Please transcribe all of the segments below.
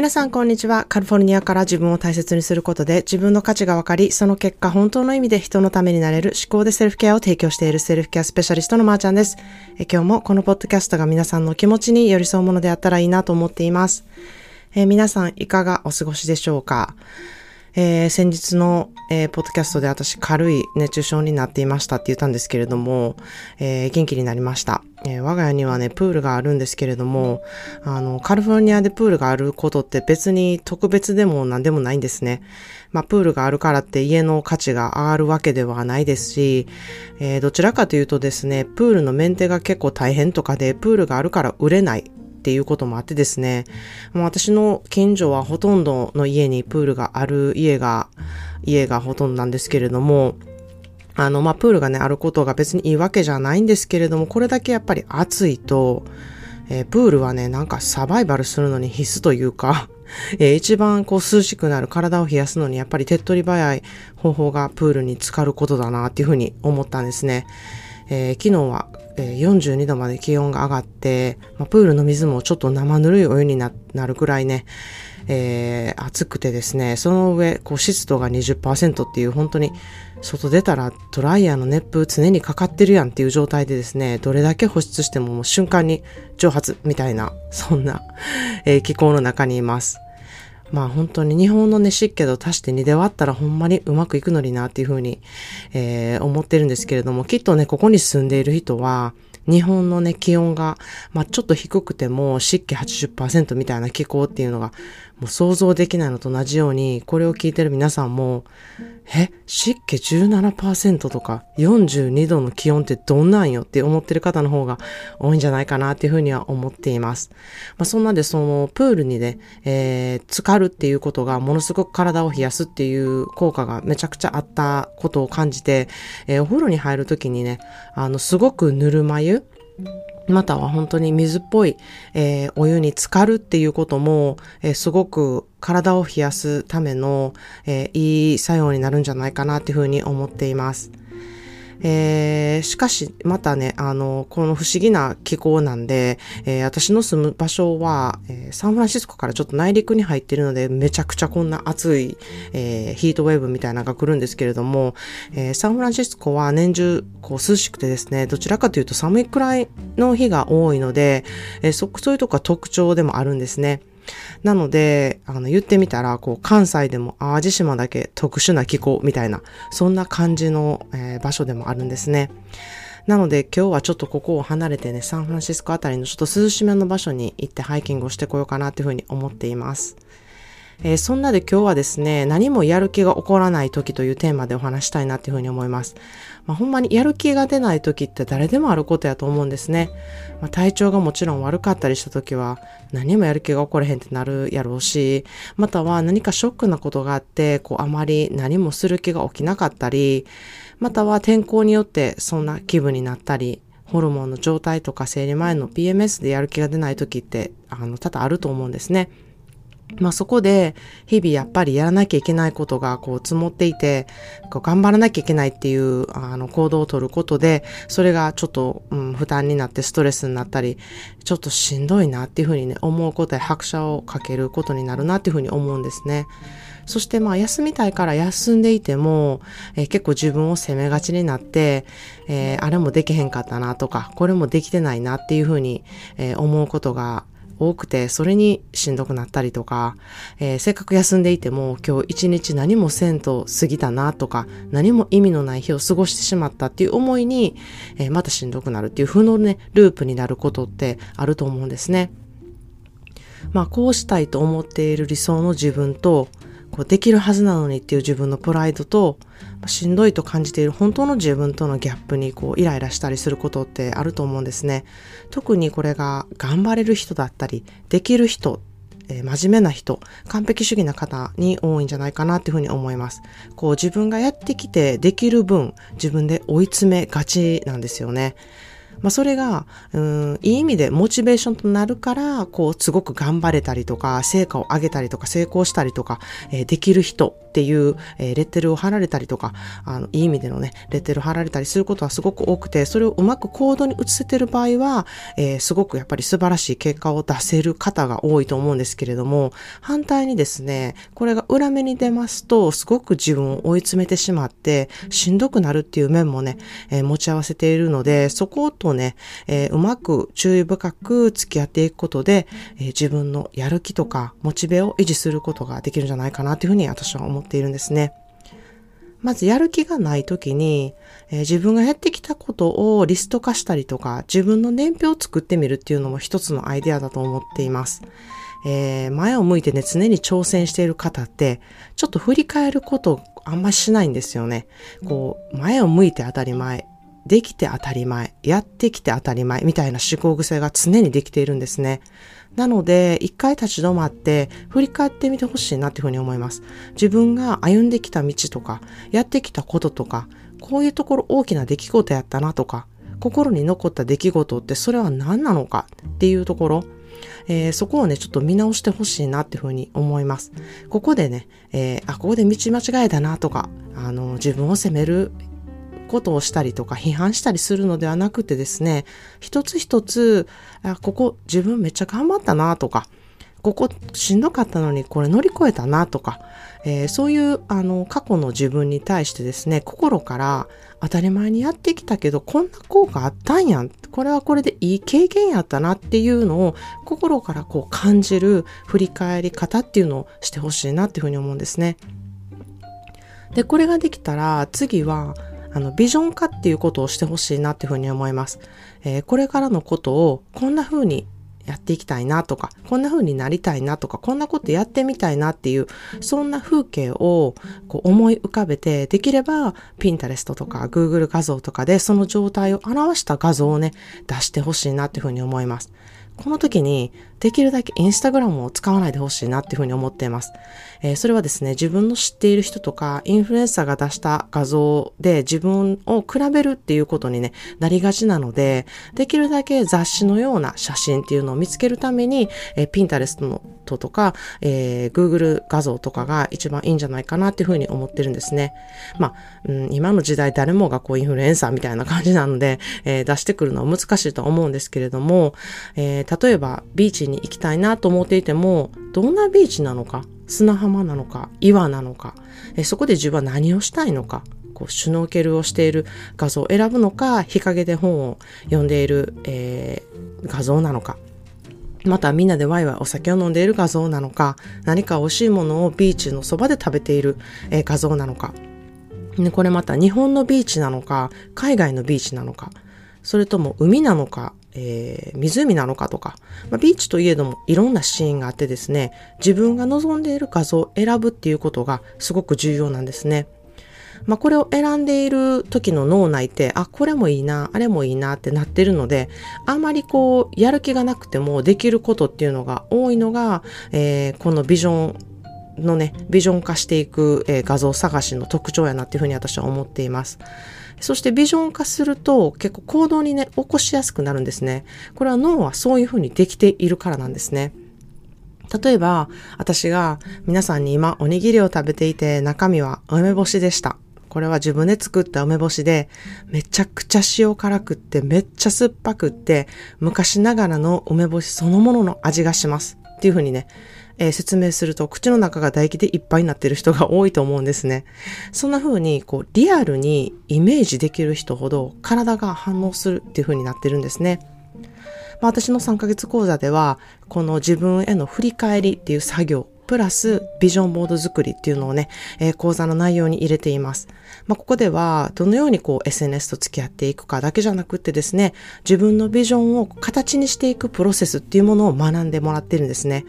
皆さんこんにちは。カリフォルニアから自分を大切にすることで自分の価値が分かり、その結果本当の意味で人のためになれる思考でセルフケアを提供しているセルフケアスペシャリストのまーちゃんです。え今日もこのポッドキャストが皆さんの気持ちに寄り添うものであったらいいなと思っています。え皆さんいかがお過ごしでしょうか？えー、先日の、えー、ポッドキャストで私軽い熱中症になっていましたって言ったんですけれども、えー、元気になりました、え我が家にはね、プールがあるんですけれども、あの、カリフォルニアでプールがあることって別に特別でも何でもないんですね。まあ、プールがあるからって家の価値が上がるわけではないですし、えどちらかというとですね、プールのメンテが結構大変とかで、プールがあるから売れないっていうこともあってですね、もう私の近所はほとんどの家にプールがある家が、家がほとんどなんですけれども、あの、まあ、プールがね、あることが別にいいわけじゃないんですけれども、これだけやっぱり暑いと、えー、プールはね、なんかサバイバルするのに必須というか、えー、一番こう涼しくなる体を冷やすのにやっぱり手っ取り早い方法がプールに浸かることだなっていうふうに思ったんですね。えー、昨日はえ42度まで気温が上がって、ま、プールの水もちょっと生ぬるいお湯になるくらいね、えー、暑くてですね、その上、こう湿度が20%っていう本当に外出たらドライヤーの熱風常にかかってるやんっていう状態でですね、どれだけ保湿してももう瞬間に蒸発みたいな、そんな、え、気候の中にいます。まあ本当に日本のね、湿気と足して2で割ったらほんまにうまくいくのになっていうふうに、えー、思ってるんですけれども、きっとね、ここに住んでいる人は、日本のね、気温が、まあ、ちょっと低くても湿気80%みたいな気候っていうのが、もう想像できないのと同じように、これを聞いてる皆さんも、え、湿気17%とか42度の気温ってどんなんよって思ってる方の方が多いんじゃないかなっていうふうには思っています。まあ、そんなんでそのプールにね、えー、浸かるっていうことがものすごく体を冷やすっていう効果がめちゃくちゃあったことを感じて、えー、お風呂に入るときにね、あの、すごくぬるま湯または本当に水っぽい、えー、お湯に浸かるっていうことも、えー、すごく体を冷やすための、えー、いい作用になるんじゃないかなっていうふうに思っています。えー、しかし、またね、あの、この不思議な気候なんで、えー、私の住む場所は、えー、サンフランシスコからちょっと内陸に入ってるので、めちゃくちゃこんな暑い、え、ヒートウェーブみたいなのが来るんですけれども、え、サンフランシスコは年中、こう、涼しくてですね、どちらかというと寒いくらいの日が多いので、え、そ、そういうとこが特徴でもあるんですね。なので、あの、言ってみたら、こう、関西でも淡路島だけ特殊な気候みたいな、そんな感じの、えー、場所でもあるんですね。なので今日はちょっとここを離れてね、サンフランシスコあたりのちょっと涼しめの場所に行ってハイキングをしてこようかなっていうふうに思っています。えー、そんなで今日はですね、何もやる気が起こらない時というテーマでお話したいなっていうふうに思います。まあ、ほんまにやる気が出ない時って誰でもあることやと思うんですね。まあ、体調がもちろん悪かったりした時は何もやる気が起これへんってなるやろうし、または何かショックなことがあって、こうあまり何もする気が起きなかったり、または天候によってそんな気分になったり、ホルモンの状態とか生理前の PMS でやる気が出ない時ってあの多々あると思うんですね。まあそこで日々やっぱりやらなきゃいけないことがこう積もっていて、こう頑張らなきゃいけないっていうあの行動をとることで、それがちょっと、うん、負担になってストレスになったり、ちょっとしんどいなっていうふうにね、思うことで拍車をかけることになるなっていうふうに思うんですね。そしてまあ休みたいから休んでいても、えー、結構自分を責めがちになって、えー、あれもできへんかったなとか、これもできてないなっていうふうに、えー、思うことが多くて、それにしんどくなったりとか、えー、せっかく休んでいても今日一日何もせんと過ぎたなとか、何も意味のない日を過ごしてしまったっていう思いに、えー、またしんどくなるっていう負のね、ループになることってあると思うんですね。まあ、こうしたいと思っている理想の自分と、こうできるはずなのにっていう自分のプライドと、しんどいと感じている本当の自分とのギャップにこうイライラしたりすることってあると思うんですね。特にこれが頑張れる人だったり、できる人えー、真面目な人、完璧主義な方に多いんじゃないかなっていうふうに思います。こう自分がやってきてできる分、自分で追い詰めがちなんですよね。まあ、それが、うん、いい意味でモチベーションとなるから、こう、すごく頑張れたりとか、成果を上げたりとか、成功したりとか、えー、できる人っていう、えー、レッテルを貼られたりとか、あの、いい意味でのね、レッテル貼られたりすることはすごく多くて、それをうまく行動に移せてる場合は、えー、すごくやっぱり素晴らしい結果を出せる方が多いと思うんですけれども、反対にですね、これが裏目に出ますと、すごく自分を追い詰めてしまって、しんどくなるっていう面もね、えー、持ち合わせているので、そことね、えー、うまく注意深く付き合っていくことで、えー、自分のやる気とかモチベを維持することができるんじゃないかなというふうに私は思っているんですね。まずやる気がない時に、えー、自分がやってきたことをリスト化したりとか、自分の年表を作ってみるっていうのも一つのアイデアだと思っています。えー、前を向いてね、常に挑戦している方って、ちょっと振り返ることあんましないんですよね。こう、前を向いて当たり前、できて当たり前、やってきて当たり前みたいな思考癖が常にできているんですね。なので、一回立ち止まって振り返ってみてほしいなっていうふうに思います。自分が歩んできた道とか、やってきたこととか、こういうところ大きな出来事やったなとか、心に残った出来事ってそれは何なのかっていうところ、えー、そこをね、ちょっと見直してほしいなっていうふうに思います。ここでね、えー、あ、ここで道間違えたなとか、あの、自分を責めることをしたりとか批判したりするのではなくてですね、一つ一つ、あここ自分めっちゃ頑張ったなとか、ここしんどかったのにこれ乗り越えたなとか、えー、そういうあの過去の自分に対してですね、心から当たり前にやってきたけどこんな効果あったんやん。これはこれでいい経験やったなっていうのを心からこう感じる振り返り方っていうのをしてほしいなっていうふうに思うんですね。で、これができたら次はあの、ビジョン化っていうことをしてほしいなっていうふうに思います。えー、これからのことをこんな風にやっていきたいなとか、こんな風になりたいなとか、こんなことやってみたいなっていう、そんな風景をこう思い浮かべて、できれば、ピンタレストとか Google 画像とかでその状態を表した画像をね、出してほしいなっていうふうに思います。この時にできるだけインスタグラムを使わないでほしいなっていうふうに思っています。えー、それはですね、自分の知っている人とかインフルエンサーが出した画像で自分を比べるっていうことにね、なりがちなので、できるだけ雑誌のような写真っていうのを見つけるために、えー、ピンタレストのとか、えー、Google 画像とかが一番いいんじゃないかなっていうふうに思ってるんですね。まあ、うん、今の時代誰もがこうインフルエンサーみたいな感じなので、えー、出してくるのは難しいと思うんですけれども、えー、例えばビーチに行きたいなと思っていても、どんなビーチなのか、砂浜なのか、岩なのか、えー、そこで自分は何をしたいのか、こうシュノーケルをしている画像を選ぶのか、日陰で本を読んでいる、えー、画像なのか、またみんなでワイワイお酒を飲んでいる画像なのか、何か美味しいものをビーチのそばで食べている、え、画像なのか、ね、これまた日本のビーチなのか、海外のビーチなのか、それとも海なのか、えー、湖なのかとか、まあ、ビーチといえどもいろんなシーンがあってですね、自分が望んでいる画像を選ぶっていうことがすごく重要なんですね。まあ、これを選んでいる時の脳内って、あ、これもいいな、あれもいいなってなってるので、あんまりこう、やる気がなくてもできることっていうのが多いのが、えー、このビジョンのね、ビジョン化していく、えー、画像探しの特徴やなっていうふうに私は思っています。そしてビジョン化すると結構行動にね、起こしやすくなるんですね。これは脳はそういうふうにできているからなんですね。例えば、私が皆さんに今おにぎりを食べていて中身は梅干しでした。これは自分で作った梅干しで、めちゃくちゃ塩辛くって、めっちゃ酸っぱくって、昔ながらの梅干しそのものの味がします。っていうふうにね、えー、説明すると口の中が唾液でいっぱいになってる人が多いと思うんですね。そんな風にこうリアルにイメージできる人ほど体が反応するっていう風になってるんですね。まあ、私の3ヶ月講座ではこの自分への振り返りっていう作業プラスビジョンボード作りっていうのをね、えー、講座の内容に入れています。まあ、ここではどのようにこう SNS と付き合っていくかだけじゃなくってですね、自分のビジョンを形にしていくプロセスっていうものを学んでもらってるんですね。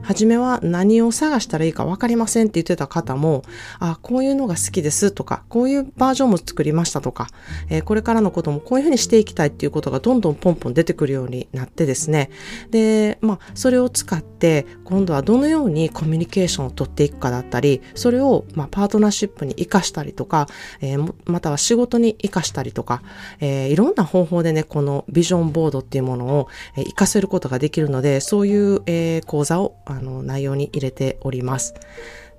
初めは何を探したらいいか分かりませんって言ってた方も、あ、こういうのが好きですとか、こういうバージョンも作りましたとか、えー、これからのこともこういうふうにしていきたいっていうことがどんどんポンポン出てくるようになってですね。で、まあ、それを使って、今度はどのようにコミュニケーションを取っていくかだったり、それを、まあ、パートナーシップに活かしたりとか、えー、または仕事に活かしたりとか、えー、いろんな方法でね、このビジョンボードっていうものを、活かせることができるので、そういう、えー、講座をあの内容に入れております。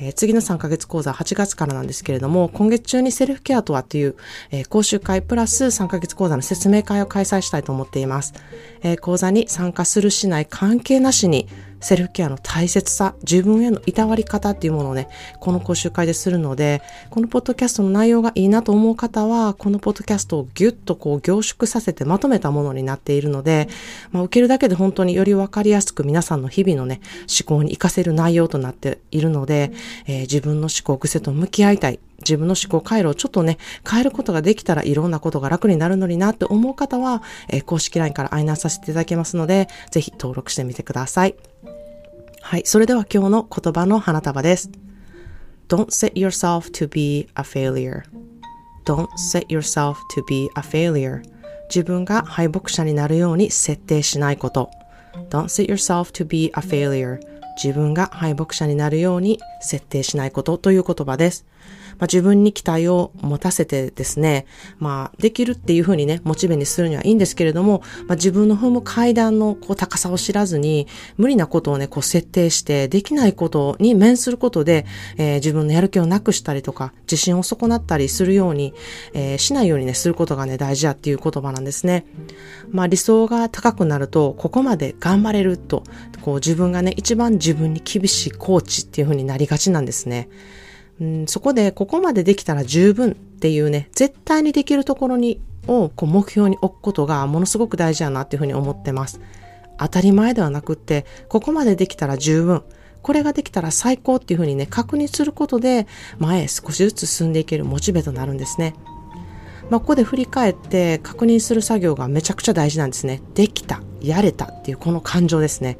えー、次の3ヶ月講座8月からなんですけれども、今月中にセルフケアとはという、えー、講習会プラス3ヶ月講座の説明会を開催したいと思っています。えー、講座に参加するしない関係なしに、セルフケアの大切さ、自分へのいたわり方っていうものをね、この講習会でするので、このポッドキャストの内容がいいなと思う方は、このポッドキャストをギュッとこう凝縮させてまとめたものになっているので、まあ、受けるだけで本当によりわかりやすく皆さんの日々のね、思考に活かせる内容となっているので、えー、自分の思考癖と向き合いたい。自分の思考回路をちょっとね、変えることができたらいろんなことが楽になるのになって思う方は、えー、公式 LINE から愛難させていただけますので、ぜひ登録してみてください。はい。それでは今日の言葉の花束です。Don't set yourself to be a failure. Don't set yourself to be a failure. 自分が敗北者になるように設定しないこと。Don't set yourself to be a failure. 自分が敗北者になるように設定しないことという言葉です。まあ、自分に期待を持たせてですね、まあ、できるっていうふうにね、モチベにするにはいいんですけれども、まあ、自分の踏む階段のこう高さを知らずに、無理なことをね、こう設定して、できないことに面することで、えー、自分のやる気をなくしたりとか、自信を損なったりするように、えー、しないようにね、することがね、大事だっていう言葉なんですね。まあ、理想が高くなると、ここまで頑張れると、こう自分がね、一番自分に厳しいコーチっていうふうになりがちなんですね。うん、そこでここまでできたら十分っていうね、絶対にできるところに、をこう目標に置くことがものすごく大事だなっていうふうに思ってます。当たり前ではなくって、ここまでできたら十分。これができたら最高っていうふうにね、確認することで、前へ少しずつ進んでいけるモチベとなるんですね。まあ、ここで振り返って確認する作業がめちゃくちゃ大事なんですね。できた、やれたっていうこの感情ですね。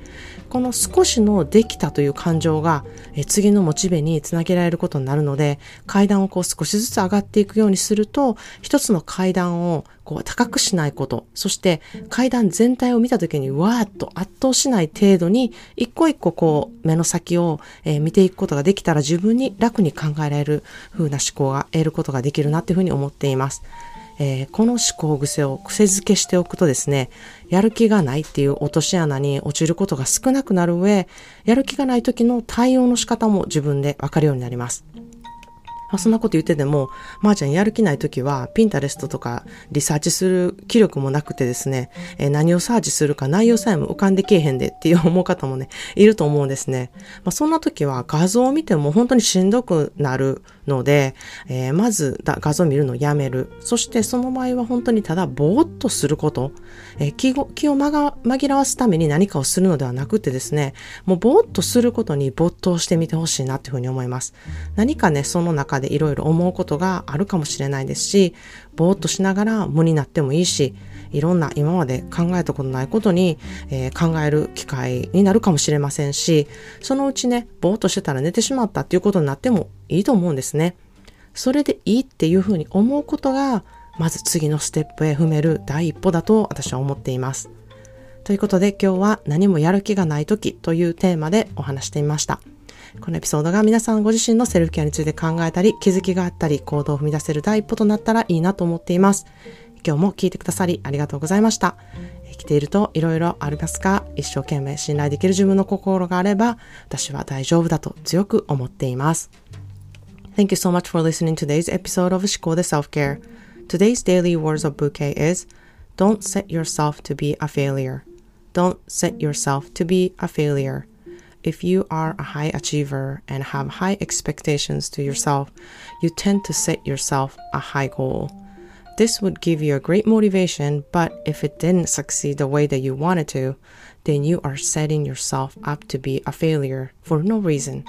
この少しのできたという感情がえ次のモチベにつなげられることになるので、階段をこう少しずつ上がっていくようにすると、一つの階段をこう高くしないこと、そして階段全体を見た時にわーっと圧倒しない程度に、一個一個こう目の先を、え見ていくことができたら自分に楽に考えられる風な思考が得ることができるなっていうふうに思っています。えー、この思考癖を癖づけしておくとですね、やる気がないっていう落とし穴に落ちることが少なくなる上、やる気がない時の対応の仕方も自分でわかるようになります。まあ、そんなこと言ってても、まー、あ、ちゃんやる気ない時は、ピンタレストとかリサーチする気力もなくてですね、えー、何をサーチするか内容さえも浮かんでけえへんでっていう思う方もね、いると思うんですね。まあ、そんな時は画像を見ても本当にしんどくなるので、えー、まず画像見るのをやめる。そしてその場合は本当にただぼーっとすること、えー、気を気を紛らわすために何かをするのではなくてですね、もうぼーっとすることに没頭してみてほしいなっていうふうに思います。何かね、その中でいろいろ思うことがあるかもしれないですし、ぼーっとしながら無になってもいいし、いろんな今まで考えたことないことに、えー、考える機会になるかもしれませんし、そのうちね、ぼーっとしてたら寝てしまったっていうことになってもいいと思うんですね。それでいいっていうふうに思うことが、まず次のステップへ踏める第一歩だと私は思っています。ということで今日は何もやる気がない時というテーマでお話してみました。このエピソードが皆さんご自身のセルフケアについて考えたり、気づきがあったり、行動を踏み出せる第一歩となったらいいなと思っています。今日も聞いてくださりありがとうございました。生きていると色々ありますが、一生懸命信頼できる自分の心があれば、私は大丈夫だと強く思っています。Thank you so much for listening to today's episode of Shikode Self Care. Today's daily words of bouquet is Don't set yourself to be a failure. Don't set yourself to be a failure. If you are a high achiever and have high expectations to yourself, you tend to set yourself a high goal. This would give you a great motivation, but if it didn't succeed the way that you wanted to, then you are setting yourself up to be a failure for no reason.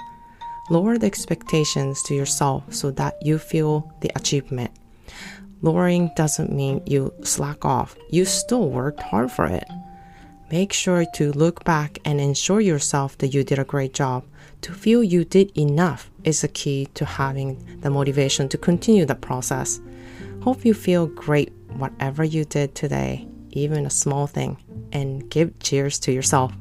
Lower the expectations to yourself so that you feel the achievement. Lowering doesn't mean you slack off, you still worked hard for it. Make sure to look back and ensure yourself that you did a great job. To feel you did enough is the key to having the motivation to continue the process. Hope you feel great whatever you did today, even a small thing, and give cheers to yourself.